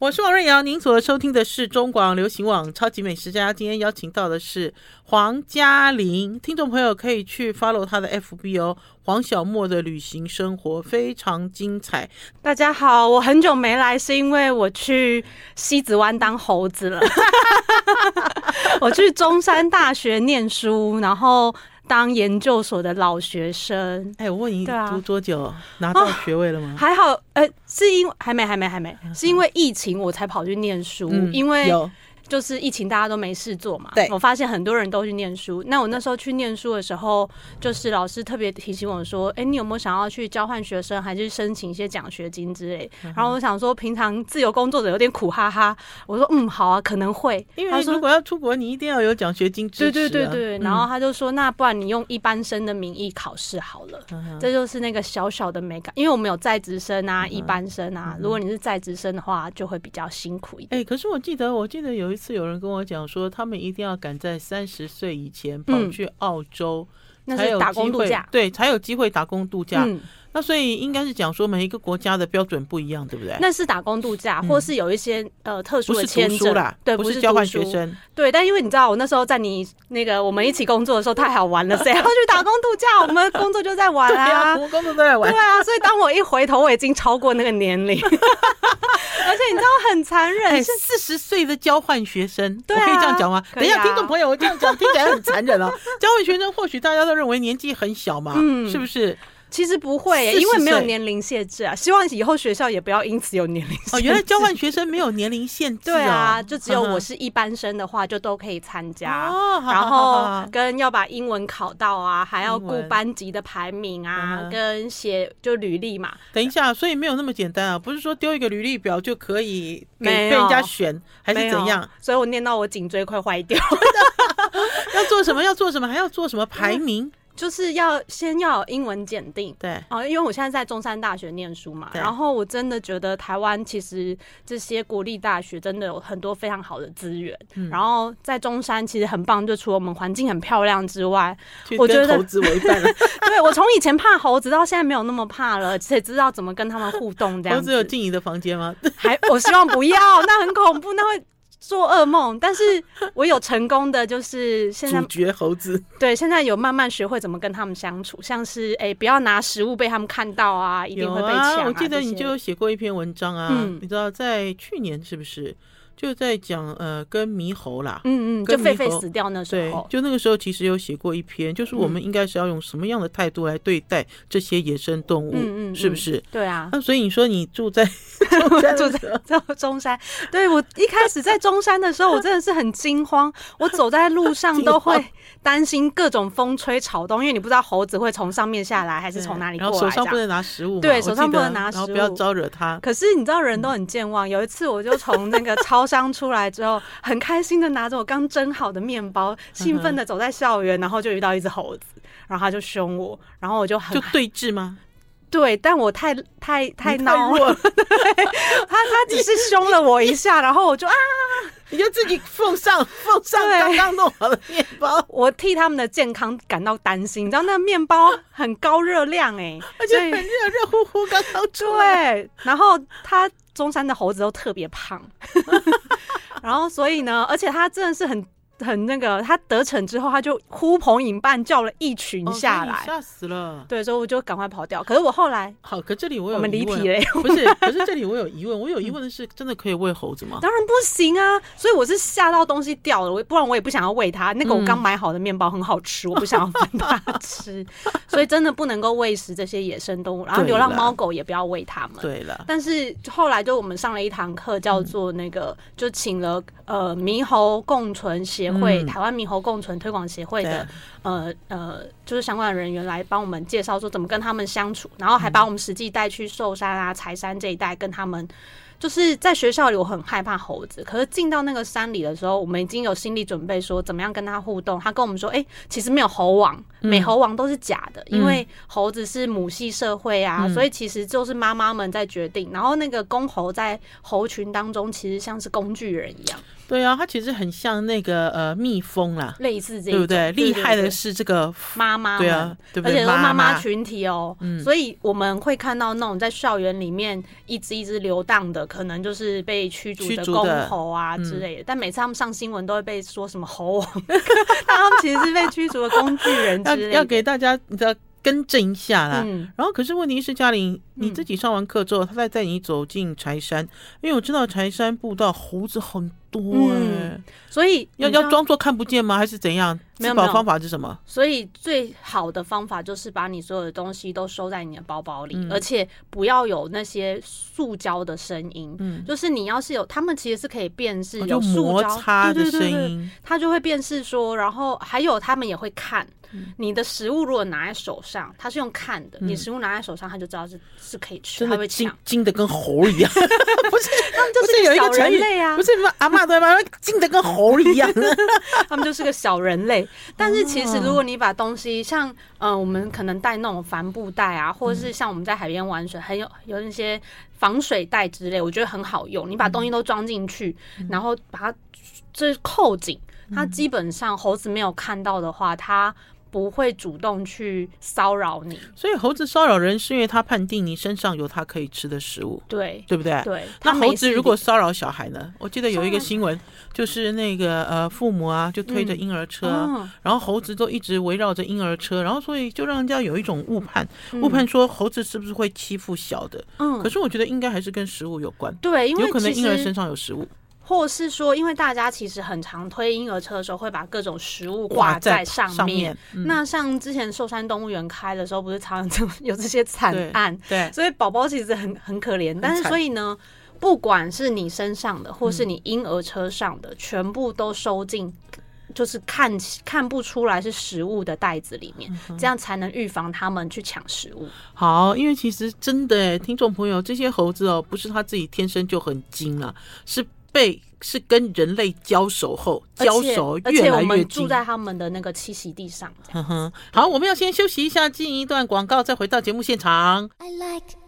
我是王瑞瑶，您所收听的是中广流行网超级美食家。今天邀请到的是黄嘉玲，听众朋友可以去 follow 她的 FB 哦。黄小莫的旅行生活非常精彩。大家好，我很久没来，是因为我去西子湾当猴子了。我去中山大学念书，然后。当研究所的老学生，哎，我问你，读多久、啊、拿到学位了吗？还好，呃，是因为还没，还没，还没，是因为疫情我才跑去念书，嗯、因为有。就是疫情，大家都没事做嘛。对，我发现很多人都去念书。那我那时候去念书的时候，就是老师特别提醒我说：“哎、欸，你有没有想要去交换学生，还是申请一些奖学金之类？”然后我想说，平常自由工作者有点苦哈哈。我说：“嗯，好啊，可能会。”因为如果要出国，你一定要有奖学金支持、啊。对对对对。然后他就说：“那不然你用一般生的名义考试好了。”这就是那个小小的美感。因为我们有在职生啊，一般生啊。如果你是在职生的话，就会比较辛苦一点。哎，可是我记得，我记得有一次有人跟我讲。说他们一定要赶在三十岁以前跑去澳洲，嗯、才有机会，那是打工度假，对，才有机会打工度假。嗯那所以应该是讲说每一个国家的标准不一样，对不对？那是打工度假，或是有一些呃特殊的签证啦，对，不是交换学生。对，但因为你知道，我那时候在你那个我们一起工作的时候太好玩了，谁要去打工度假？我们工作就在玩啊，我们工作都在玩。对啊，所以当我一回头，我已经超过那个年龄，而且你知道很残忍，是四十岁的交换学生，我可以这样讲吗？等一下，听众朋友，我这样讲听起来很残忍啊。交换学生或许大家都认为年纪很小嘛，嗯，是不是？其实不会、欸，因为没有年龄限制啊。希望以后学校也不要因此有年龄限制。哦，原来交换学生没有年龄限制、哦。对啊，就只有我是一般生的话，就都可以参加。哦，然后跟要把英文考到啊，还要顾班级的排名啊，跟写就履历嘛。等一下，所以没有那么简单啊，不是说丢一个履历表就可以给被人家选，还是怎样？所以我念到我颈椎快坏掉。要做什么？要做什么？还要做什么排名？嗯就是要先要有英文检定，对哦，因为我现在在中山大学念书嘛，然后我真的觉得台湾其实这些国立大学真的有很多非常好的资源，嗯，然后在中山其实很棒，就除了我们环境很漂亮之外，我觉得猴子为伴了。对，我从以前怕猴子到现在没有那么怕了，且知道怎么跟他们互动。这样子。猴子有进你的房间吗？还，我希望不要，那很恐怖，那会。做噩梦，但是 我有成功的，就是现在主角猴子。对，现在有慢慢学会怎么跟他们相处，像是哎、欸，不要拿食物被他们看到啊，一定会被抢、啊啊。我记得你就有写过一篇文章啊，嗯、你知道在去年是不是？就在讲呃，跟猕猴啦，嗯嗯，就狒狒死掉那时候，就那个时候其实有写过一篇，就是我们应该是要用什么样的态度来对待这些野生动物，嗯嗯，是不是？对啊，那所以你说你住在 住在 中山，对，我一开始在中山的时候，我真的是很惊慌，我走在路上都会 担心各种风吹草动，因为你不知道猴子会从上面下来还是从哪里过来，然后手上不能拿食物，对，手上不能拿食物，然后不要招惹它。可是你知道人都很健忘，有一次我就从那个超。刚出来之后，很开心的拿着我刚蒸好的面包，兴奋的走在校园，然后就遇到一只猴子，然后他就凶我，然后我就很就对峙吗？对，但我太太太恼了，对 他他只是凶了我一下，然后我就啊，你就自己奉上奉上刚刚弄好的面包，我替他们的健康感到担心，你知道那个面包很高热量哎、欸，而且很热热乎乎刚刚出对，然后他。中山的猴子都特别胖，然后所以呢，而且他真的是很。很那个，他得逞之后，他就呼朋引伴叫了一群下来，吓死了。对，所以我就赶快跑掉。可是我后来，好，可这里我有我们离题了，不是？可是这里我有疑问，我有疑问的是，真的可以喂猴子吗？当然不行啊！所以我是吓到东西掉了，我不然我也不想要喂它。那个我刚买好的面包很好吃，我不想要分它吃，所以真的不能够喂食这些野生动物。然后流浪猫狗也不要喂它们。对了，但是后来就我们上了一堂课，叫做那个，就请了呃猕猴共存协会台湾猕。猴共存推广协会的呃呃，就是相关的人员来帮我们介绍说怎么跟他们相处，然后还把我们实际带去寿山啊、柴山这一带跟他们。就是在学校里，我很害怕猴子。可是进到那个山里的时候，我们已经有心理准备，说怎么样跟他互动。他跟我们说：“哎、欸，其实没有猴王，美猴王都是假的，嗯、因为猴子是母系社会啊，嗯、所以其实就是妈妈们在决定。然后那个公猴在猴群当中，其实像是工具人一样。”对啊，它其实很像那个呃蜜蜂啦，类似这样，对不对？厉害的是这个妈妈，对啊，对不对？而且是妈妈群体哦，嗯，所以我们会看到那种在校园里面一只一只流荡的可能就是被驱逐的公猴啊之类的。的嗯、但每次他们上新闻都会被说什么猴王，但他们其实是被驱逐的工具人之类的。要要给大家你知道。更正一下啦，嗯、然后可是问题是嘉玲，你自己上完课之后，他再带你走进柴山，因为我知道柴山步道猴子很多哎、嗯，所以要要装作看不见吗？还是怎样？没有方法是什么？所以最好的方法就是把你所有的东西都收在你的包包里，嗯、而且不要有那些塑胶的声音。嗯，就是你要是有，他们其实是可以辨识有摩擦的声音，他就会辨识说，然后还有他们也会看。你的食物如果拿在手上，他是用看的。你食物拿在手上，他就知道是是可以吃。他会惊惊的跟猴一样，不是他们就是有一个人类啊，不是什么阿嬷对吧？惊的跟猴一样，他们就是个小人类。但是其实如果你把东西像呃，我们可能带那种帆布袋啊，或者是像我们在海边玩水，还有有那些防水袋之类，我觉得很好用。你把东西都装进去，然后把它这扣紧，它基本上猴子没有看到的话，它。不会主动去骚扰你，所以猴子骚扰人是因为他判定你身上有他可以吃的食物，对对不对？对。那猴子如果骚扰小孩呢？我记得有一个新闻，就是那个呃父母啊就推着婴儿车，嗯、然后猴子都一直围绕着婴儿车，然后所以就让人家有一种误判，嗯、误判说猴子是不是会欺负小的？嗯。可是我觉得应该还是跟食物有关，对，因为有可能婴儿身上有食物。或是说，因为大家其实很常推婴儿车的时候，会把各种食物挂在上面。上面嗯、那像之前寿山动物园开的时候，不是常常有这些惨案？对，对，所以宝宝其实很很可怜。但是所以呢，不管是你身上的，或是你婴儿车上的，嗯、全部都收进，就是看看不出来是食物的袋子里面，嗯、这样才能预防他们去抢食物。好，因为其实真的，听众朋友，这些猴子哦，不是他自己天生就很精啊，是。被是跟人类交手后，交手越来越近，住在他们的那个栖息地上。哼哼，好，我们要先休息一下，进一段广告，再回到节目现场。I like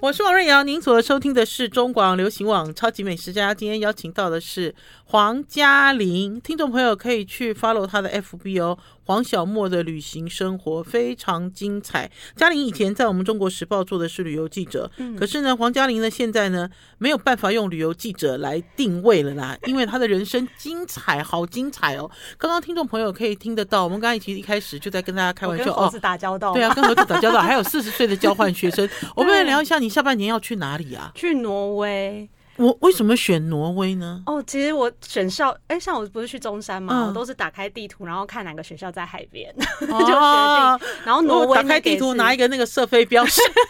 我是王瑞瑶，您所收听的是中广流行网超级美食家。今天邀请到的是黄嘉玲，听众朋友可以去 follow 他的 FB 哦。黄小莫的旅行生活非常精彩。嘉玲以前在我们中国时报做的是旅游记者，嗯、可是呢，黄嘉玲呢现在呢没有办法用旅游记者来定位了啦，因为她的人生精彩，好精彩哦。刚刚听众朋友可以听得到，我们刚才其实一开始就在跟大家开玩笑，哦猴子打交道哦，对啊，跟猴子打交道，还有四十岁的交换学生，我们来聊一下你。下半年要去哪里啊？去挪威。我为什么选挪威呢？哦，其实我选校，哎、欸，像我不是去中山嘛，嗯、我都是打开地图，然后看哪个学校在海边，哦、就决定。然后挪威打开地图拿一个那个射飞镖，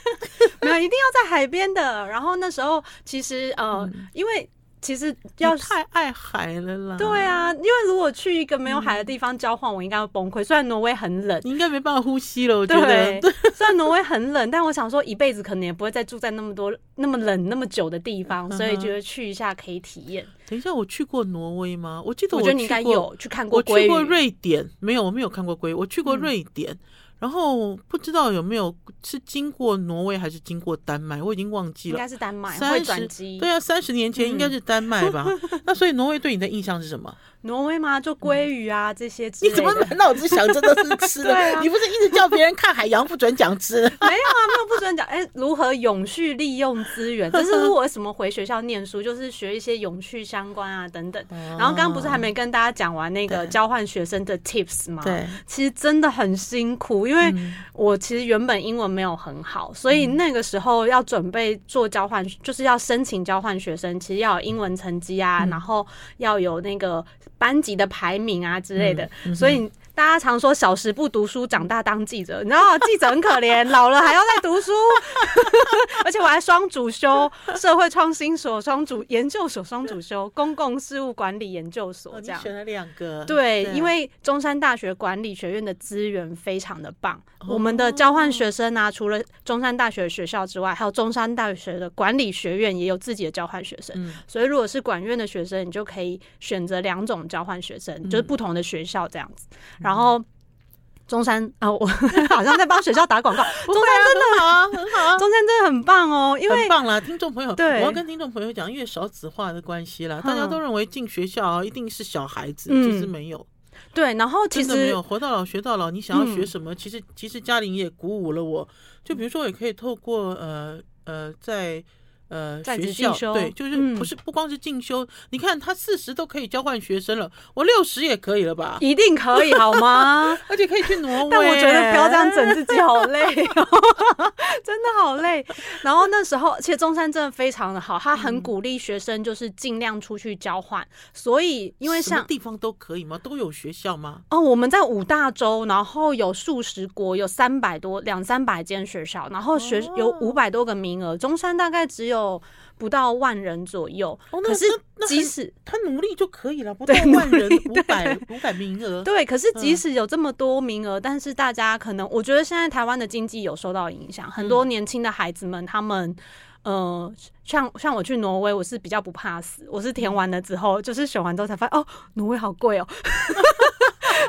没有，一定要在海边的。然后那时候其实呃，嗯、因为。其实要太爱海了啦。对啊，因为如果去一个没有海的地方交换，我应该会崩溃。虽然挪威很冷，你应该没办法呼吸了。我觉得，对，虽然挪威很冷，但我想说一辈子可能也不会再住在那么多那么冷那么久的地方，所以觉得去一下可以体验。等一下，我去过挪威吗？我记得我，我觉得你应该有去看过。我去过瑞典，没有，我没有看过龟。我去过瑞典。嗯然后不知道有没有是经过挪威还是经过丹麦，我已经忘记了。应该是丹麦，会转机。对啊，三十年前应该是丹麦吧？嗯、那所以挪威对你的印象是什么？挪威吗？就鲑鱼啊、嗯、这些。你怎么满脑子想着都是吃的？啊、你不是一直叫别人看海洋不准讲吃？没有啊，没有不准讲。哎，如何永续利用资源？这是我为什么回学校念书，就是学一些永续相关啊等等。然后刚刚不是还没跟大家讲完那个交换学生的 tips 吗？对，其实真的很辛苦，因为我其实原本英文没有很好，所以那个时候要准备做交换，就是要申请交换学生，其实要有英文成绩啊，然后要有那个。班级的排名啊之类的，所以。大家常说小时不读书，长大当记者。你知道记者很可怜，老了还要再读书，而且我还双主修社会创新所、双主研究所、双主修公共事务管理研究所。这样选了两个，对，因为中山大学管理学院的资源非常的棒。我们的交换学生啊，除了中山大学学校之外，还有中山大学的管理学院也有自己的交换学生。所以如果是管院的学生，你就可以选择两种交换学生，就是不同的学校这样子。然后中山啊，我 好像在帮学校打广告。中山真的好啊，很好啊，中山真的很棒哦，因为很棒啦，听众朋友，对，我要跟听众朋友讲，因为少子化的关系啦，大家都认为进学校一定是小孩子，其实没有。对，然后其实没有活到老学到老，你想要学什么？嗯、其实其实嘉玲也鼓舞了我，就比如说也可以透过呃呃在。呃，学校对，就是不是不光是进修，嗯、你看他四十都可以交换学生了，我六十也可以了吧？一定可以，好吗？而且可以去挪威。但我觉得不要这样整自己，好累，哦，真的好累。然后那时候，其实中山真的非常的好，他很鼓励学生就是尽量出去交换。嗯、所以，因为像地方都可以吗？都有学校吗？哦，我们在五大洲，然后有数十国，有三百多两三百间学校，然后学有五百多个名额。中山大概只有。有不到万人左右，哦、可是即使他努力就可以了，不到万人五百五百名额。对，可是即使有这么多名额，嗯、但是大家可能，我觉得现在台湾的经济有受到影响，很多年轻的孩子们，他们呃，像像我去挪威，我是比较不怕死，我是填完了之后，就是选完之后才发现，哦，挪威好贵哦。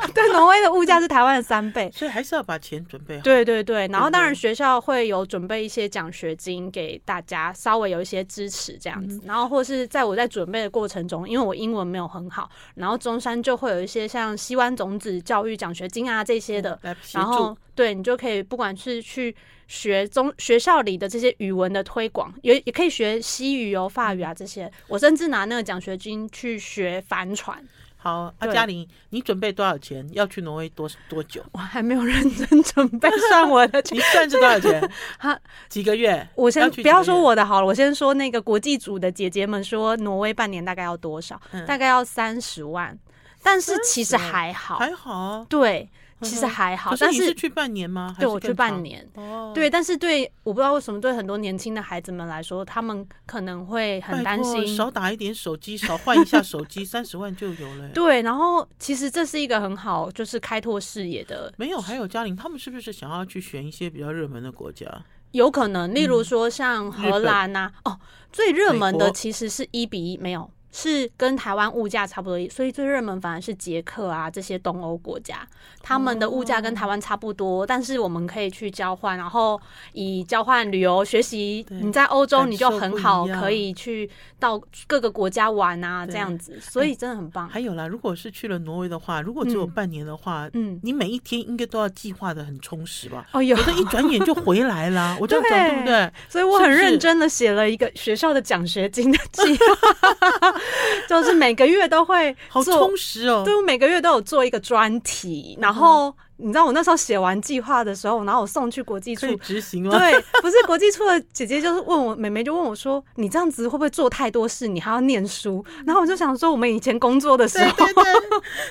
对，挪威的物价是台湾的三倍，所以还是要把钱准备好。对对对，然后当然学校会有准备一些奖学金给大家，稍微有一些支持这样子。然后或是在我在准备的过程中，因为我英文没有很好，然后中山就会有一些像西湾种子教育奖学金啊这些的。然后对你就可以不管是去学中学校里的这些语文的推广，也也可以学西语哦、法语啊这些。我甚至拿那个奖学金去学帆船。好，阿嘉玲，你准备多少钱？要去挪威多多久？我还没有认真准备 算我的钱，你算是多少钱？哈，几个月？我先不要说我的好了，我先说那个国际组的姐姐们说，挪威半年大概要多少？嗯、大概要三十万，但是其实还好，还好，对。其实还好，但是你是去半年吗？对，我去半年。哦，对，但是对，我不知道为什么对很多年轻的孩子们来说，他们可能会很担心。少打一点手机，少换一下手机，三十万就有了。对，然后其实这是一个很好，就是开拓视野的。没有，还有嘉玲，他们是不是想要去选一些比较热门的国家？有可能，例如说像荷兰呐，哦，最热门的其实是一比一，没有。是跟台湾物价差不多，所以最热门反而是捷克啊这些东欧国家，他们的物价跟台湾差不多，哦、但是我们可以去交换，然后以交换旅游学习。你在欧洲你就很好，可以去到各个国家玩啊这样子，所以真的很棒。还有啦，如果是去了挪威的话，如果只有半年的话，嗯，你每一天应该都要计划的很充实吧？哦，有，一转眼就回来啦，我这样讲对不对？所以我很认真的写了一个学校的奖学金的计划。就是每个月都会好充实哦，对，我每个月都有做一个专题，然后你知道我那时候写完计划的时候，然后我送去国际处执行了。对，不是国际处的姐姐就是问我，妹妹就问我说：“你这样子会不会做太多事？你还要念书？”然后我就想说，我们以前工作的时候，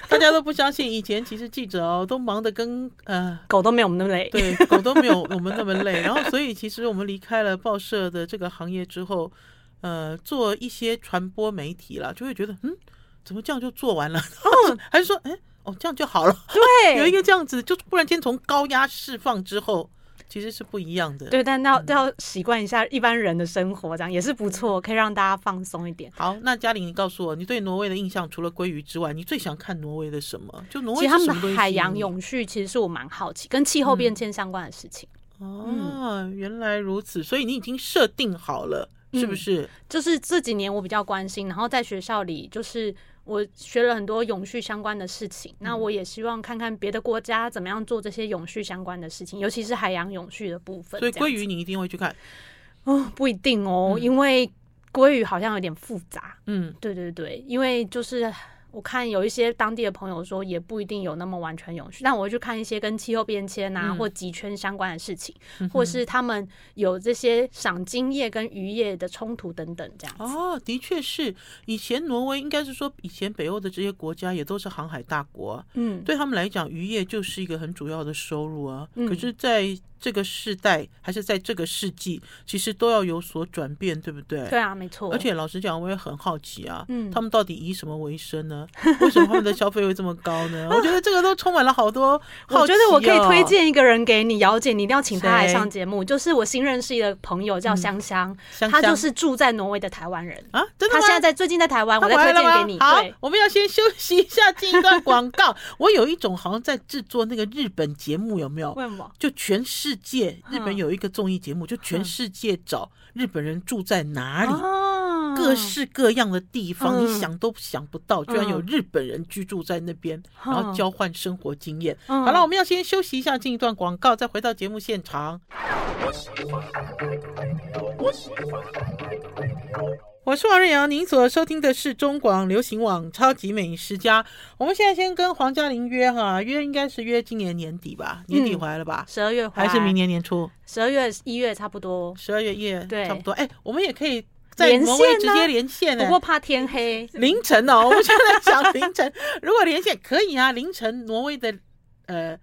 大家都不相信，以前其实记者哦都忙得跟呃狗都没有我们那么累，对，狗都没有我们那么累。然后所以其实我们离开了报社的这个行业之后。呃，做一些传播媒体了，就会觉得，嗯，怎么这样就做完了？哦，还是说，哎，哦，这样就好了？对，有一个这样子，就突然间从高压释放之后，其实是不一样的。对，但要要习惯一下一般人的生活，这样也是不错，可以让大家放松一点。好，那嘉玲，你告诉我，你对挪威的印象除了鲑鱼之外，你最想看挪威的什么？就挪威其实他们的海洋永续，其实是我蛮好奇，跟气候变迁相关的事情。嗯、哦，原来如此，所以你已经设定好了。是不是、嗯？就是这几年我比较关心，然后在学校里，就是我学了很多永续相关的事情。嗯、那我也希望看看别的国家怎么样做这些永续相关的事情，尤其是海洋永续的部分。所以鲑鱼你一定会去看？哦，不一定哦，嗯、因为鲑鱼好像有点复杂。嗯，对对对，因为就是。我看有一些当地的朋友说，也不一定有那么完全永续。但我会去看一些跟气候变迁啊，或极圈相关的事情，嗯、或是他们有这些赏金业跟渔业的冲突等等这样子。哦，的确是。以前挪威应该是说，以前北欧的这些国家也都是航海大国，嗯，对他们来讲，渔业就是一个很主要的收入啊。嗯、可是，在这个世代还是在这个世纪，其实都要有所转变，对不对？对啊，没错。而且老实讲，我也很好奇啊，嗯，他们到底以什么为生呢？为什么他们的消费会这么高呢？我觉得这个都充满了好多好奇哦。我觉得我可以推荐一个人给你，姚姐，你一定要请他来上节目。就是我新认识一个朋友叫香香，他就是住在挪威的台湾人啊，真的吗？他现在在最近在台湾，我再推荐给你。好，我们要先休息一下，进一段广告。我有一种好像在制作那个日本节目，有没有？为什么？就全世。世界日本有一个综艺节目，就全世界找日本人住在哪里。各式各样的地方，嗯、你想都想不到，居然有日本人居住在那边，嗯、然后交换生活经验。嗯、好了，我们要先休息一下，进一段广告，再回到节目现场。我是王瑞阳，您所收听的是中广流行网《超级美食家》。我们现在先跟黄嘉玲约哈，约应该是约今年年底吧，年底回来了吧？十二月回来还是明年年初？十二月一月差不多，十二月一月对，差不多。哎，我们也可以在挪威直接连线呢、啊，不过怕天黑，凌晨哦。我们现在讲凌晨，如果连线可以啊，凌晨挪威的呃。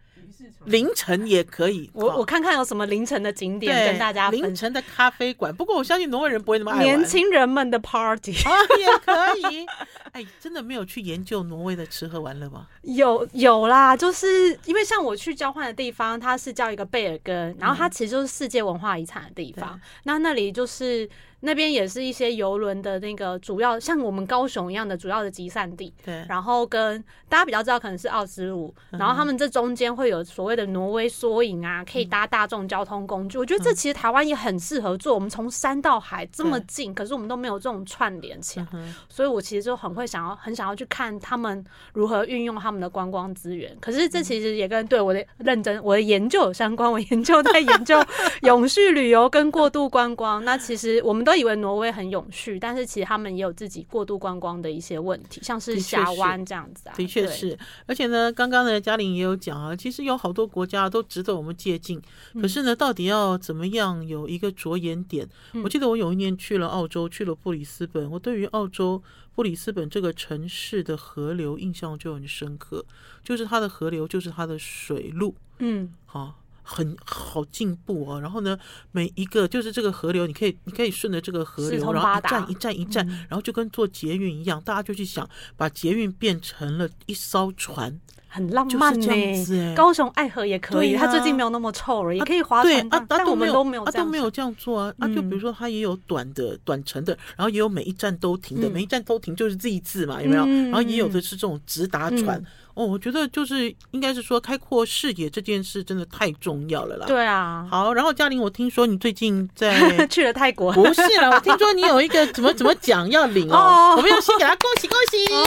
凌晨也可以，我我看看有什么凌晨的景点跟大家分。凌晨的咖啡馆，不过我相信挪威人不会那么爱。年轻人们的 party 啊，也可以。哎，真的没有去研究挪威的吃喝玩乐吗？有有啦，就是因为像我去交换的地方，它是叫一个贝尔根，然后它其实就是世界文化遗产的地方。嗯、那那里就是。那边也是一些游轮的那个主要，像我们高雄一样的主要的集散地。对。然后跟大家比较知道，可能是奥斯陆。然后他们这中间会有所谓的挪威缩影啊，可以搭大众交通工具。我觉得这其实台湾也很适合做。我们从山到海这么近，可是我们都没有这种串联起来。所以我其实就很会想要，很想要去看他们如何运用他们的观光资源。可是这其实也跟对我的认真、我的研究有相关。我研究在研究 永续旅游跟过度观光。那其实我们。都以为挪威很永续，但是其实他们也有自己过度观光的一些问题，像是峡湾这样子啊。的确是，而且呢，刚刚呢嘉玲也有讲啊，其实有好多国家都值得我们借鉴。可是呢，到底要怎么样有一个着眼点？我记得我有一年去了澳洲，去了布里斯本，我对于澳洲布里斯本这个城市的河流印象就很深刻，就是它的河流，就是它的水路。嗯，好。很好进步哦，然后呢，每一个就是这个河流，你可以你可以顺着这个河流，然后一站一站一站，然后就跟坐捷运一样，大家就去想把捷运变成了一艘船，很浪漫呢。高雄爱河也可以，它最近没有那么臭了，也可以划船。啊，但我们都没有啊，都没有这样做啊。啊，就比如说它也有短的短程的，然后也有每一站都停的，每一站都停就是 Z 字嘛，有没有？然后也有的是这种直达船。哦，我觉得就是应该是说开阔视野这件事真的太重要了啦。对啊，好，然后嘉玲，我听说你最近在 去了泰国，不是了，我听说你有一个怎么怎么奖要领哦，我们要先给他恭喜恭喜，放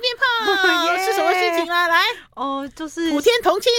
鞭炮 是什么事情啊？来，哦，就是普天同庆，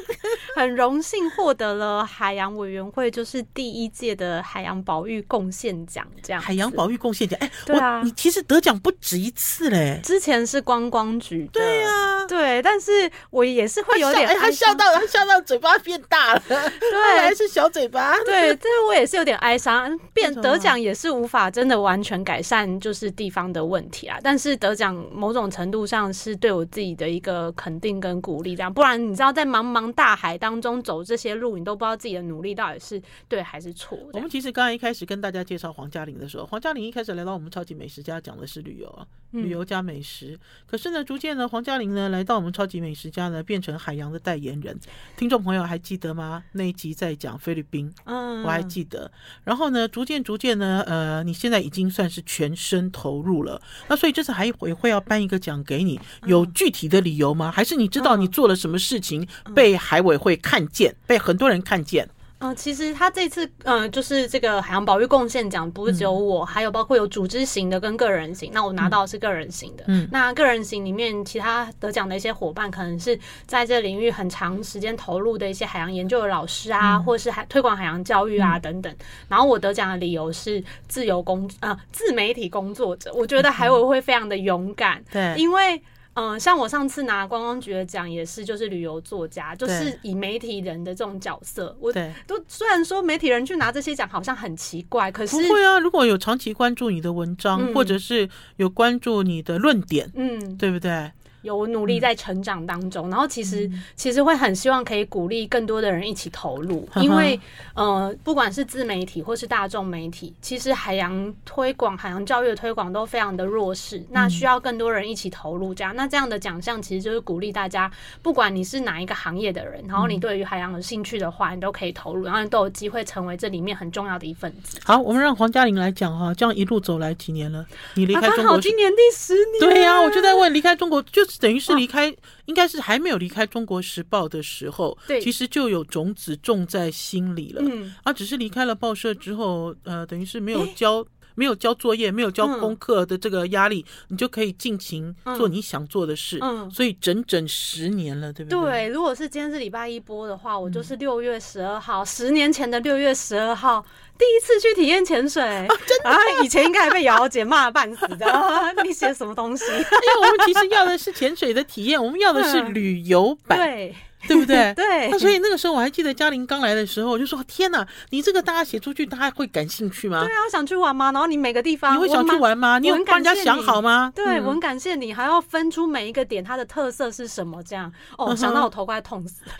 很荣幸获得了海洋委员会就是第一届的海洋保育贡献奖，这样。海洋保育贡献奖，哎，对啊，你其实得奖不止一次嘞，之前是观光局。对啊，对，但是我也是会有点，他笑到他笑到嘴巴变大了，对，还是小嘴巴，对，但是我也是有点哀伤。变得奖也是无法真的完全改善就是地方的问题啊，但是得奖某种程度上是对我自己的一个肯定跟鼓励，这样，不然你知道在茫茫大海当中走这些路，你都不知道自己的努力到底是对还是错。我们其实刚才一开始跟大家介绍黄嘉玲的时候，黄嘉玲一开始来到我们超级美食家讲的是旅游啊，旅游加美食，可是呢，逐渐呢。黄嘉玲呢，来到我们超级美食家呢，变成海洋的代言人。听众朋友还记得吗？那一集在讲菲律宾，嗯，我还记得。然后呢，逐渐逐渐呢，呃，你现在已经算是全身投入了。那所以这次还会会要颁一个奖给你，有具体的理由吗？还是你知道你做了什么事情被海委会看见，被很多人看见？嗯、呃，其实他这次，嗯、呃，就是这个海洋保育贡献奖，不是只有我，嗯、还有包括有组织型的跟个人型。那我拿到的是个人型的。嗯，那个人型里面，其他得奖的一些伙伴，可能是在这领域很长时间投入的一些海洋研究的老师啊，嗯、或是海推广海洋教育啊等等。然后我得奖的理由是自由工啊、呃，自媒体工作者。我觉得海委会非常的勇敢，对，因为。嗯，像我上次拿观光局的奖也是，就是旅游作家，就是以媒体人的这种角色，我都虽然说媒体人去拿这些奖好像很奇怪，可是不会啊。如果有长期关注你的文章，嗯、或者是有关注你的论点，嗯，对不对？有努力在成长当中，嗯、然后其实其实会很希望可以鼓励更多的人一起投入，嗯、因为呃，不管是自媒体或是大众媒体，其实海洋推广、海洋教育的推广都非常的弱势，嗯、那需要更多人一起投入。这样，那这样的奖项其实就是鼓励大家，不管你是哪一个行业的人，然后你对于海洋有兴趣的话，你都可以投入，然后你都有机会成为这里面很重要的一份子。好，我们让黄嘉玲来讲哈，这样一路走来几年了？你离开中国，今年第十年。对呀、啊，我就在问，离开中国就是。等于是离开，应该是还没有离开《中国时报》的时候，对，其实就有种子种在心里了。嗯，啊，只是离开了报社之后，呃，等于是没有 交，没有交作业、没有交功课的这个压力，嗯、你就可以尽情做你想做的事。嗯，所以整整十年了，对不对？对，如果是今天是礼拜一播的话，我就是六月十二号，嗯、十年前的六月十二号。第一次去体验潜水，啊，真的啊！以前应该还被瑶瑶姐骂了半死的。你写什么东西？因为我们其实要的是潜水的体验，我们要的是旅游版。对。对不对？对，那所以那个时候我还记得嘉玲刚来的时候，我就说：天哪，你这个大家写出去，大家会感兴趣吗？对啊，我想去玩吗？然后你每个地方，你会想去玩吗？你有帮人家想好吗？对，我很感谢你，还要分出每一个点它的特色是什么？这样哦，想到我头快痛死了。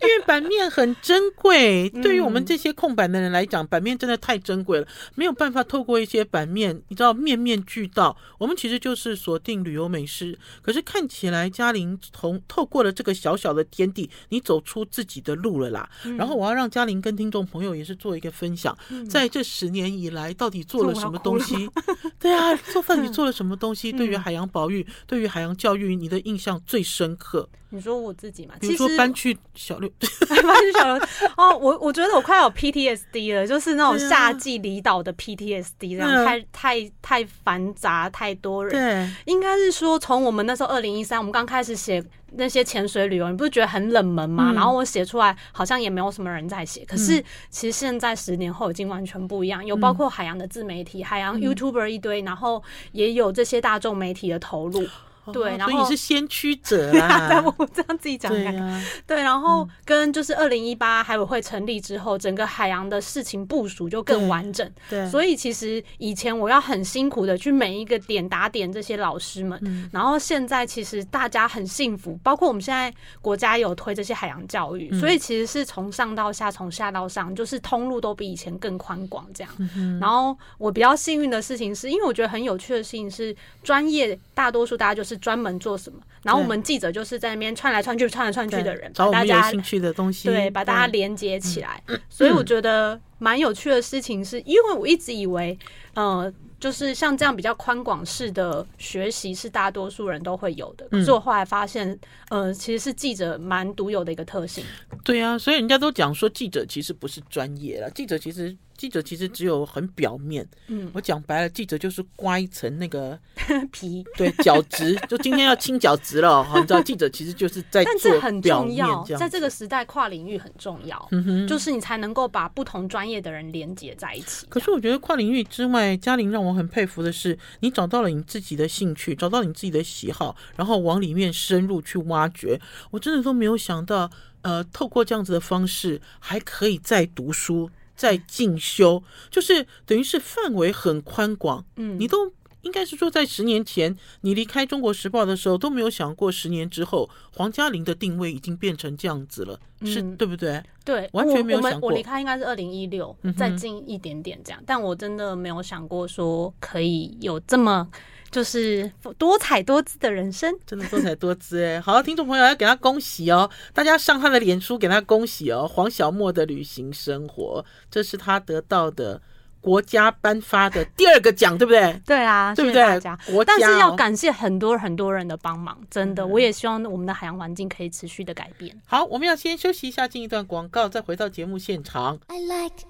因为版面很珍贵，对于我们这些空版的人来讲，版面真的太珍贵了，没有办法透过一些版面，你知道面面俱到。我们其实就是锁定旅游美食，可是看起来嘉玲从透过了这个小小的天地，你走出自己的路了啦。嗯、然后我要让嘉玲跟听众朋友也是做一个分享，嗯、在这十年以来到底做了什么东西？对啊，做饭你 做了什么东西？对于海洋保育，嗯、对于海洋教育，你的印象最深刻？你说我自己嘛，比如说搬去小六，搬去小六。哦，我我觉得我快要有 PTSD 了，就是那种夏季离岛的 PTSD，这样太太太繁杂，太多人。对，应该是说从我们那时候二零一三，我们刚开始写那些潜水旅游，你不是觉得很冷门吗？嗯、然后我写出来好像也没有什么人在写，可是其实现在十年后已经完全不一样，有包括海洋的自媒体、海洋 YouTuber 一堆，然后也有这些大众媒体的投入。对，然后所以你是先驱者 啦。我这样自己讲看看。对啊，对，然后跟就是二零一八海委会成立之后，整个海洋的事情部署就更完整。对，对，所以其实以前我要很辛苦的去每一个点打点这些老师们，嗯，然后现在其实大家很幸福，包括我们现在国家有推这些海洋教育，嗯，所以其实是从上到下，从下到上，就是通路都比以前更宽广这样。嗯，然后我比较幸运的事情是，因为我觉得很有趣的事情是，专业大多数大家就是。专门做什么？然后我们记者就是在那边串来串去、串来串去的人，找大家兴趣的东西，对，把大家连接起来。嗯、所以我觉得蛮有趣的事情是，因为我一直以为，呃，就是像这样比较宽广式的学习是大多数人都会有的。可是我后来发现，呃，其实是记者蛮独有的一个特性。对啊，所以人家都讲说，记者其实不是专业了，记者其实。记者其实只有很表面，嗯，我讲白了，记者就是刮一层那个 皮，对，角质，就今天要清角质了，你知道，记者其实就是在做表面，这样，在这个时代跨领域很重要，嗯哼，就是你才能够把不同专业的人连接在一起。可是我觉得跨领域之外，嘉玲让我很佩服的是，你找到了你自己的兴趣，找到你自己的喜好，然后往里面深入去挖掘。我真的都没有想到，呃，透过这样子的方式，还可以再读书。在进修，就是等于是范围很宽广。嗯，你都应该是说，在十年前你离开《中国时报》的时候，都没有想过十年之后黄嘉玲的定位已经变成这样子了，嗯、是对不对？对，完全没有想过。我离开应该是二零一六，再近一点点这样，嗯、但我真的没有想过说可以有这么。就是多彩多姿的人生，真的多彩多姿哎！好，听众朋友要给他恭喜哦，大家上他的脸书给他恭喜哦。黄小莫的旅行生活，这是他得到的国家颁发的第二个奖，对不对？对啊，对不对？国家，但是要感谢很多很多人的帮忙，真的，我也希望我们的海洋环境可以持续的改变。好，我们要先休息一下，进一段广告，再回到节目现场。I like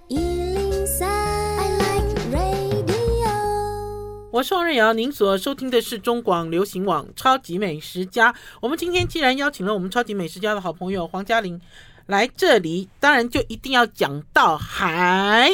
我是王瑞瑶，您所收听的是中广流行网《超级美食家》。我们今天既然邀请了我们超级美食家的好朋友黄嘉玲来这里，当然就一定要讲到海。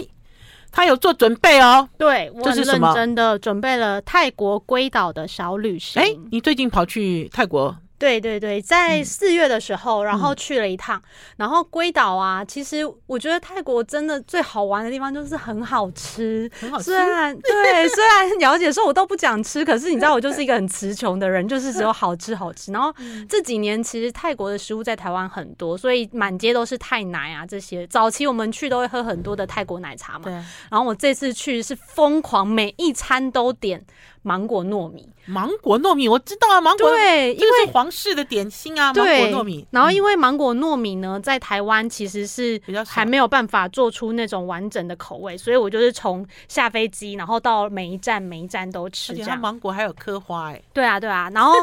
他有做准备哦，对，我是认真的准备了泰国龟岛的小旅行。哎，你最近跑去泰国？对对对，在四月的时候，嗯、然后去了一趟，然后龟岛啊，其实我觉得泰国真的最好玩的地方就是很好吃，很好吃。虽然对，虽然了解说我都不讲吃，可是你知道我就是一个很词穷的人，就是只有好吃好吃。然后这几年其实泰国的食物在台湾很多，所以满街都是泰奶啊这些。早期我们去都会喝很多的泰国奶茶嘛，然后我这次去是疯狂，每一餐都点。芒果糯米。芒果糯米我知道啊，芒果对，因为是皇室的点心啊，芒果糯米。然后因为芒果糯米呢，在台湾其实是比较还没有办法做出那种完整的口味，所以我就是从下飞机，然后到每一站每一站都吃。而且它芒果还有刻花哎。对啊对啊，然后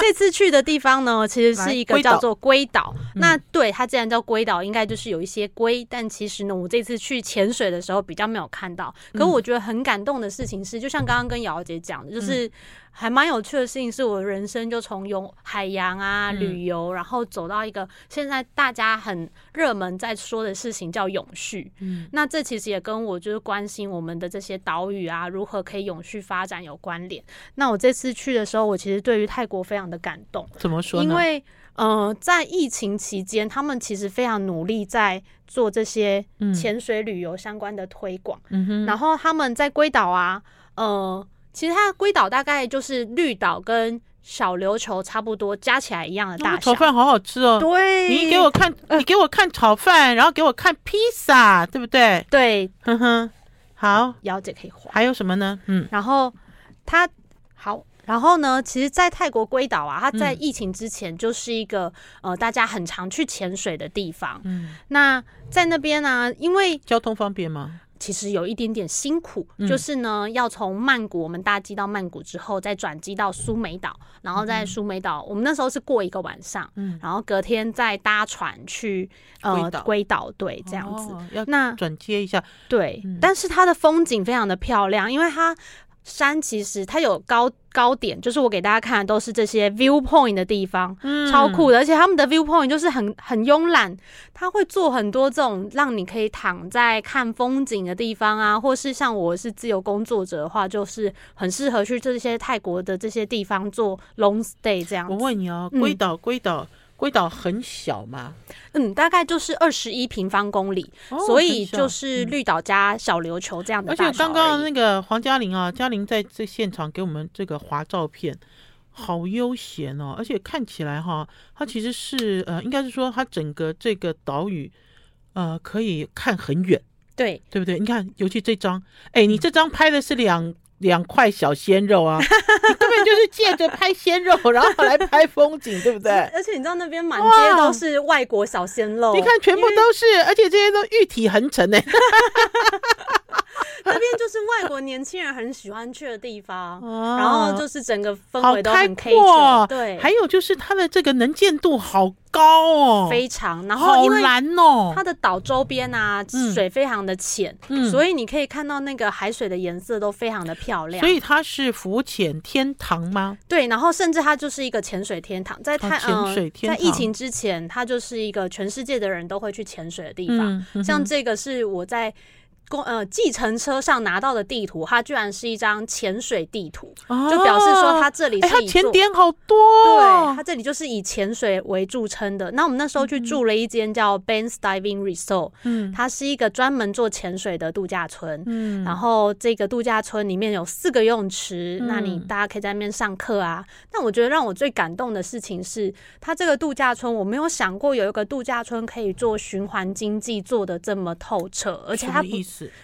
这次去的地方呢，其实是一个 叫做龟岛。那对它既然叫龟岛，应该就是有一些龟，但其实呢，我这次去潜水的时候比较没有看到。可我觉得很感动的事情是，就像刚刚跟瑶瑶姐讲的，就是。还蛮有趣的事情是，我人生就从游海洋啊、旅游，然后走到一个现在大家很热门在说的事情叫永续。嗯，那这其实也跟我就是关心我们的这些岛屿啊，如何可以永续发展有关联。那我这次去的时候，我其实对于泰国非常的感动。怎么说呢？因为呃，在疫情期间，他们其实非常努力在做这些潜水旅游相关的推广。嗯哼，然后他们在龟岛啊，呃。其实它龟岛大概就是绿岛跟小琉球差不多，加起来一样的大小。炒饭好好吃哦！对，你给我看，你给我看炒饭，然后给我看披萨，对不对？对，哼哼，好，瑶姐可以画。还有什么呢？嗯，然后它好，然后呢？其实，在泰国龟岛啊，它在疫情之前就是一个、嗯、呃大家很常去潜水的地方。嗯，那在那边呢、啊，因为交通方便吗？其实有一点点辛苦，嗯、就是呢，要从曼谷我们搭机到曼谷之后，再转机到苏梅岛，然后在苏梅岛，我们那时候是过一个晚上，嗯，然后隔天再搭船去呃龟岛，对，这样子。哦、那转接一下，对，嗯、但是它的风景非常的漂亮，因为它。山其实它有高高点，就是我给大家看的都是这些 view point 的地方，嗯，超酷的。而且他们的 view point 就是很很慵懒，他会做很多这种让你可以躺在看风景的地方啊，或是像我是自由工作者的话，就是很适合去这些泰国的这些地方做 long stay 这样。我问你哦，龟岛，龟岛。龟岛很小吗？嗯，大概就是二十一平方公里，哦、所以就是绿岛加小琉球这样的而且刚刚那个黄嘉玲啊，嘉玲在这现场给我们这个划照片，好悠闲哦，而且看起来哈，它其实是呃，应该是说它整个这个岛屿呃，可以看很远，对对不对？你看，尤其这张，哎，你这张拍的是两。两块小鲜肉啊，你根本就是借着拍鲜肉，然后来拍风景，对不对？而且你知道那边满街都是外国小鲜肉，你看全部都是，而且这些都玉体横陈呢。那边就是外国年轻人很喜欢去的地方，然后就是整个氛围都很开阔，对。还有就是它的这个能见度好高哦，非常。然后因为蓝哦，它的岛周边啊，水非常的浅，所以你可以看到那个海水的颜色都非常的漂亮。所以它是浮潜天堂吗？对，然后甚至它就是一个潜水天堂，在太潜水天堂，在疫情之前，它就是一个全世界的人都会去潜水的地方。像这个是我在。公呃，计程车上拿到的地图，它居然是一张潜水地图，哦、就表示说它这里是以、欸、它潜点好多、哦，对，它这里就是以潜水为著称的。那我们那时候去住了一间叫 Ben's Diving Resort，嗯，它是一个专门做潜水的度假村，嗯，然后这个度假村里面有四个游泳池，嗯、那你大家可以在那边上课啊。那我觉得让我最感动的事情是，它这个度假村我没有想过有一个度假村可以做循环经济做的这么透彻，而且它不。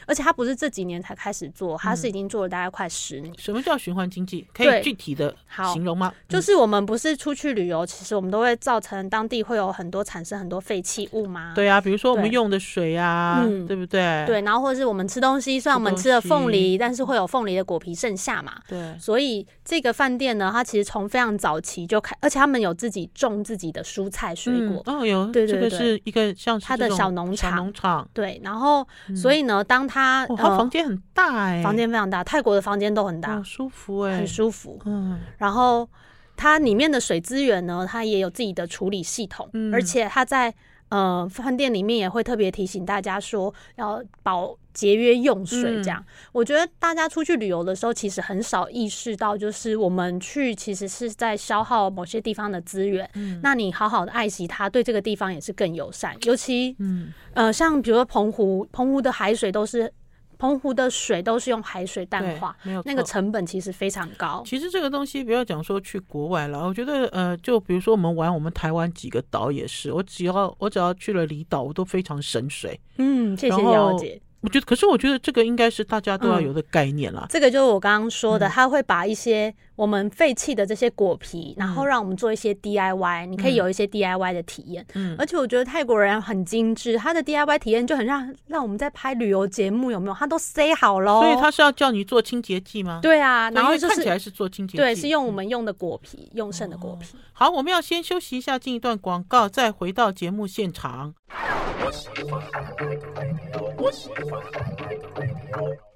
而且他不是这几年才开始做，他是已经做了大概快十年。什么叫循环经济？可以具体的形容吗？就是我们不是出去旅游，其实我们都会造成当地会有很多产生很多废弃物吗？对啊，比如说我们用的水啊，对不对？对，然后或者是我们吃东西，虽然我们吃了凤梨，但是会有凤梨的果皮剩下嘛？对。所以这个饭店呢，它其实从非常早期就开，而且他们有自己种自己的蔬菜水果。哦，有。对对对，这个是一个像他的小农场。农场。对，然后所以呢，当他哦，他房间很大哎，房间非常大，泰国的房间都很大，舒服哎，很舒服。嗯，然后它里面的水资源呢，它也有自己的处理系统，而且它在呃饭店里面也会特别提醒大家说要保。节约用水，这样，嗯、我觉得大家出去旅游的时候，其实很少意识到，就是我们去其实是在消耗某些地方的资源。嗯，那你好好的爱惜它，对这个地方也是更友善。尤其，嗯，呃，像比如说澎湖，澎湖的海水都是，澎湖的水都是用海水淡化，没有那个成本其实非常高。其实这个东西不要讲说去国外了，我觉得，呃，就比如说我们玩我们台湾几个岛也是，我只要我只要去了离岛，我都非常省水。嗯，谢谢姚姐。我觉得，可是我觉得这个应该是大家都要有的概念啦。嗯、这个就是我刚刚说的，嗯、他会把一些我们废弃的这些果皮，嗯、然后让我们做一些 DIY，、嗯、你可以有一些 DIY 的体验。嗯，而且我觉得泰国人很精致，他的 DIY 体验就很让让我们在拍旅游节目，有没有？他都塞好喽。所以他是要叫你做清洁剂吗？对啊，然后、就是、看起来是做清洁剂，对，是用我们用的果皮，嗯、用剩的果皮。好，我们要先休息一下，进一段广告，再回到节目现场。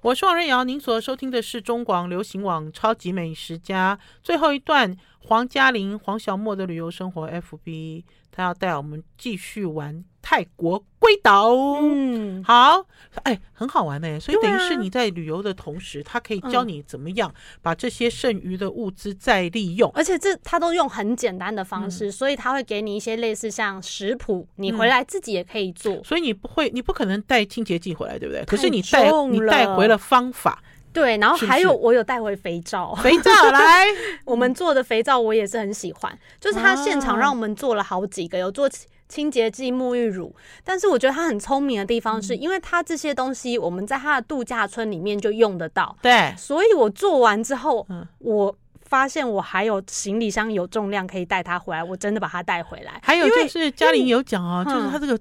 我我是王瑞瑶，您所收听的是中广流行网《超级美食家》最后一段，黄嘉玲、黄小莫的旅游生活 FB，他要带我们继续玩。泰国龟岛，嗯，好，哎，很好玩呢。所以等于是你在旅游的同时，他可以教你怎么样把这些剩余的物资再利用。而且这他都用很简单的方式，所以他会给你一些类似像食谱，你回来自己也可以做。所以你不会，你不可能带清洁剂回来，对不对？可是你带你带回了方法，对。然后还有我有带回肥皂，肥皂来，我们做的肥皂我也是很喜欢，就是他现场让我们做了好几个，有做。清洁剂、沐浴乳，但是我觉得他很聪明的地方是，因为他这些东西我们在他的度假村里面就用得到，对，所以我做完之后，我发现我还有行李箱有重量可以带他回来，我真的把它带回来。还有就是嘉玲有讲啊，就是他这个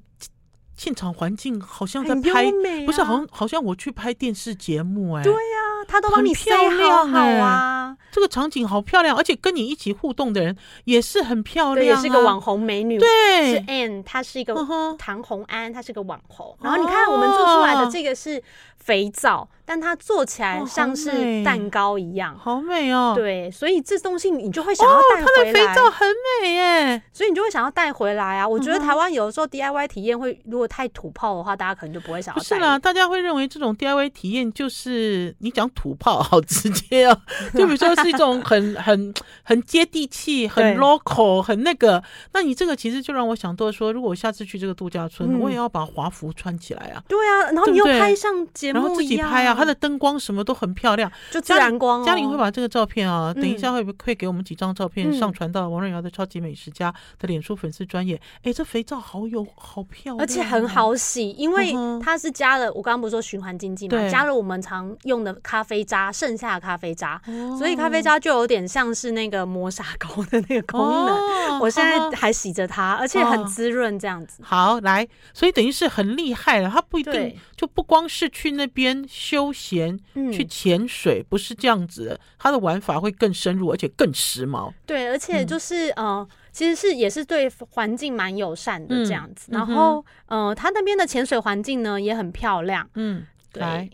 现场环境好像在拍，不是好像好像我去拍电视节目哎，对呀，他都帮你塞好好啊。这个场景好漂亮，而且跟你一起互动的人也是很漂亮，啊，也是个网红美女。对，是 Anne，她是一个唐红安，她是个网红。然后你看我们做出来的这个是肥皂。但它做起来像是蛋糕一样，好美哦！对，所以这东西你就会想要带回来。它的肥皂很美耶，所以你就会想要带回来啊！我觉得台湾有的时候 DIY 体验会，如果太土炮的话，大家可能就不会想要。不是啦，大家会认为这种 DIY 体验就是你讲土炮好直接哦，就比如说是一种很很很接地气、很 local、很那个。那你这个其实就让我想到说，如果我下次去这个度假村，我也要把华服穿起来啊。对啊，然后你又拍上节目，然后自己拍啊。它的灯光什么都很漂亮，就自然光。嘉玲会把这个照片啊，等一下会不会给我们几张照片上传到王瑞瑶的超级美食家的脸书粉丝专业？哎，这肥皂好有好漂亮，而且很好洗，因为它是加了我刚刚不是说循环经济嘛，加了我们常用的咖啡渣，剩下的咖啡渣，所以咖啡渣就有点像是那个磨砂膏的那个功能。我现在还洗着它，而且很滋润，这样子。好，来，所以等于是很厉害了，它不一定就不光是去那边。休闲去潜水不是这样子的，它的玩法会更深入，而且更时髦。对，而且就是、嗯、呃，其实是也是对环境蛮友善的这样子。嗯、然后，嗯、呃，它那边的潜水环境呢也很漂亮。嗯，对，来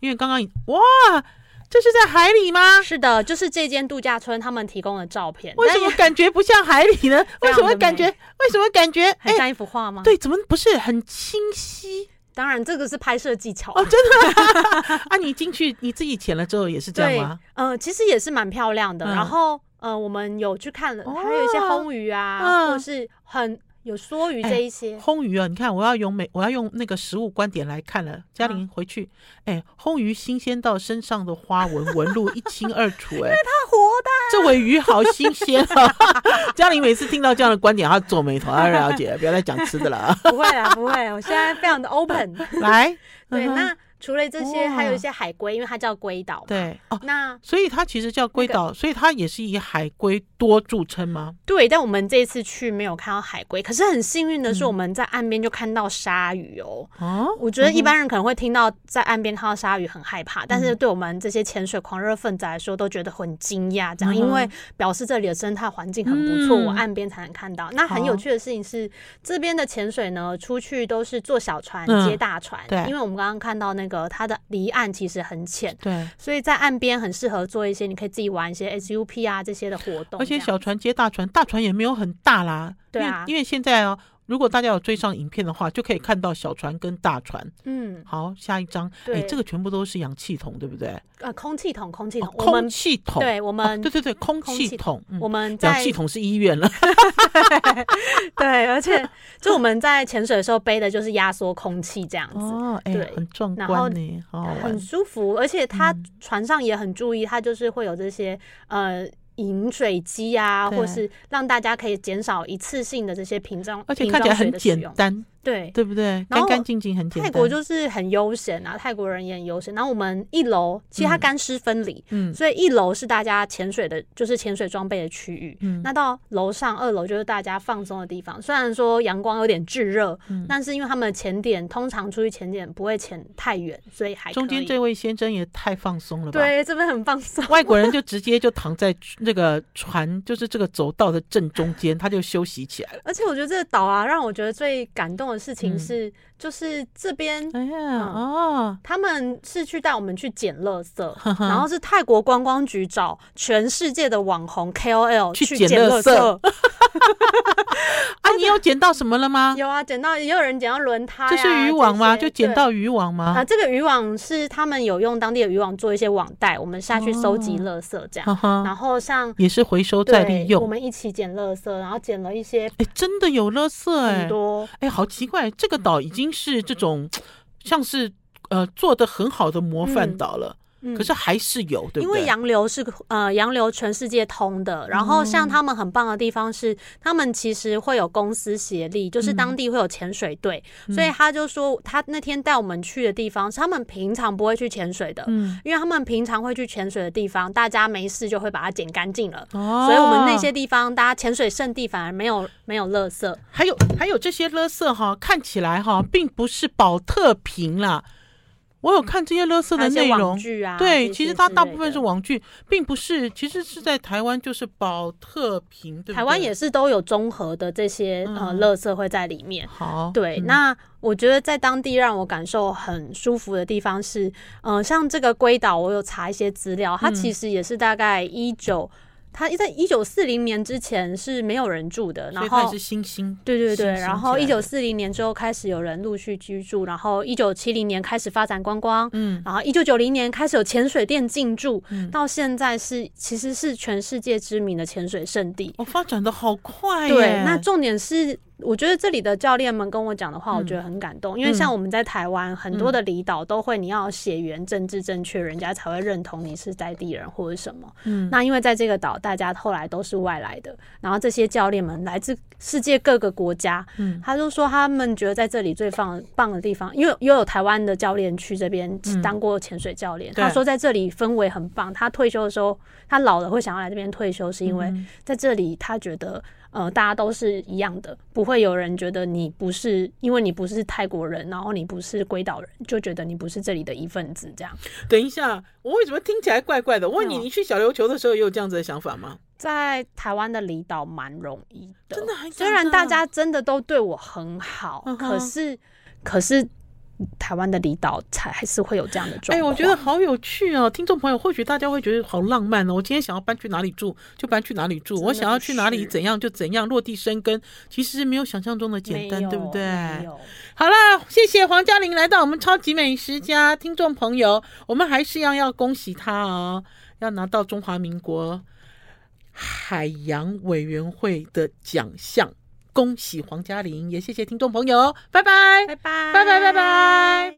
因为刚刚哇，这是在海里吗？是的，就是这间度假村他们提供的照片。为什么感觉不像海里呢？为什么感觉？为什么感觉？很像一幅画吗？对，怎么不是很清晰？当然，这个是拍摄技巧哦，真的 啊！你进去你自己潜了之后也是这样吗？嗯、呃，其实也是蛮漂亮的。嗯、然后，呃，我们有去看了，还有一些红鱼啊，嗯、或者是很。有梭鱼这一些，魟鱼啊！你看，我要用美，我要用那个食物观点来看了。嘉玲回去，哎，魟鱼新鲜到身上的花纹纹路一清二楚，哎，因为它活的，这尾鱼好新鲜啊！嘉玲每次听到这样的观点，她皱眉头，她了解，不要再讲吃的了。不会啊，不会，我现在非常的 open。来，对，那。除了这些，还有一些海龟，因为它叫龟岛。对哦，那所以它其实叫龟岛，所以它也是以海龟多著称吗？对，但我们这一次去没有看到海龟，可是很幸运的是，我们在岸边就看到鲨鱼哦。哦，我觉得一般人可能会听到在岸边看到鲨鱼很害怕，但是对我们这些潜水狂热分子来说，都觉得很惊讶，这样，因为表示这里的生态环境很不错，我岸边才能看到。那很有趣的事情是，这边的潜水呢，出去都是坐小船接大船，对，因为我们刚刚看到那个。呃，它的离岸其实很浅，对，所以在岸边很适合做一些，你可以自己玩一些 SUP 啊这些的活动。而且小船接大船，大船也没有很大啦，对啊，因为现在哦。如果大家有追上影片的话，就可以看到小船跟大船。嗯，好，下一张。哎，这个全部都是氧气筒，对不对？呃，空气筒，空气筒，空气筒。对，我们，对对对，空气筒。我们氧气筒是医院了。对，而且就我们在潜水的时候背的就是压缩空气这样子。哦，哎，很壮观呢，很舒服，而且它船上也很注意，它就是会有这些呃。饮水机啊，或是让大家可以减少一次性的这些瓶装，而且看起来很简单。对对不对？干干净净，很简单。泰国就是很悠闲啊，泰国人也很悠闲。然后我们一楼其实它干湿分离，嗯，所以一楼是大家潜水的，就是潜水装备的区域。嗯，那到楼上二楼就是大家放松的地方。虽然说阳光有点炙热，嗯，但是因为他们的潜点通常出去潜点不会潜太远，所以还中间这位先生也太放松了吧？对，这边很放松。外国人就直接就躺在那个船，就是这个走道的正中间，他就休息起来了。而且我觉得这个岛啊，让我觉得最感动的事情是，嗯、就是这边，哎呀，嗯、哦，他们是去带我们去捡垃圾，然后是泰国观光局找全世界的网红 KOL 去捡垃圾。啊，你有捡到什么了吗？有啊，捡到也有人捡到轮胎、啊，这是渔网吗？就捡到渔网吗？啊，这个渔网是他们有用当地的渔网做一些网袋，我们下去收集垃圾这样。哦、然后像也是回收再利用，我们一起捡垃圾，然后捡了一些，哎，真的有垃圾哎，很多，哎，好奇怪，这个岛已经是这种像是呃做的很好的模范岛了。嗯。可是还是有，对不对？因为洋流是呃洋流全世界通的，然后像他们很棒的地方是，他们其实会有公司协力，就是当地会有潜水队，嗯、所以他就说他那天带我们去的地方是他们平常不会去潜水的，嗯，因为他们平常会去潜水的地方，大家没事就会把它捡干净了，哦，所以我们那些地方大家潜水圣地反而没有没有垃圾，还有还有这些垃圾哈，看起来哈并不是保特瓶啦。我有看这些垃圾的内容，啊、对，其实它大部分是网剧，并不是，其实是在台湾就是保特瓶，对对？台湾也是都有综合的这些、嗯、呃垃圾会在里面。好，对，嗯、那我觉得在当地让我感受很舒服的地方是，嗯、呃，像这个龟岛，我有查一些资料，它其实也是大概一九。它在一九四零年之前是没有人住的，然后是新兴，对对对，然后一九四零年之后开始有人陆续居住，然后一九七零年开始发展观光，嗯，然后一九九零年开始有潜水店进驻，嗯，到现在是其实是全世界知名的潜水圣地，哦，发展的好快，对，那重点是。我觉得这里的教练们跟我讲的话，我觉得很感动。嗯、因为像我们在台湾，很多的离岛都会，你要血缘政治正确，人家才会认同你是在地人或者什么。嗯，那因为在这个岛，大家后来都是外来的，然后这些教练们来自世界各个国家。嗯，他就说他们觉得在这里最棒棒的地方，因为又有台湾的教练去这边当过潜水教练，嗯、他说在这里氛围很棒。他退休的时候，他老了会想要来这边退休，是因为在这里他觉得。呃，大家都是一样的，不会有人觉得你不是，因为你不是泰国人，然后你不是龟岛人，就觉得你不是这里的一份子。这样，等一下，我为什么听起来怪怪的？我问你，你去小琉球的时候也有这样子的想法吗？在台湾的离岛蛮容易的，真的还，虽然大家真的都对我很好，可是，可是。台湾的离岛才还是会有这样的状况。哎，我觉得好有趣哦！听众朋友，或许大家会觉得好浪漫哦。我今天想要搬去哪里住，就搬去哪里住；我想要去哪里怎样就怎样，落地生根，其实没有想象中的简单，对不对？好了，谢谢黄嘉玲来到我们超级美食家，听众朋友，我们还是要要恭喜她哦，要拿到中华民国海洋委员会的奖项。恭喜黄嘉玲，也谢谢听众朋友，拜拜，拜拜，拜拜，拜拜。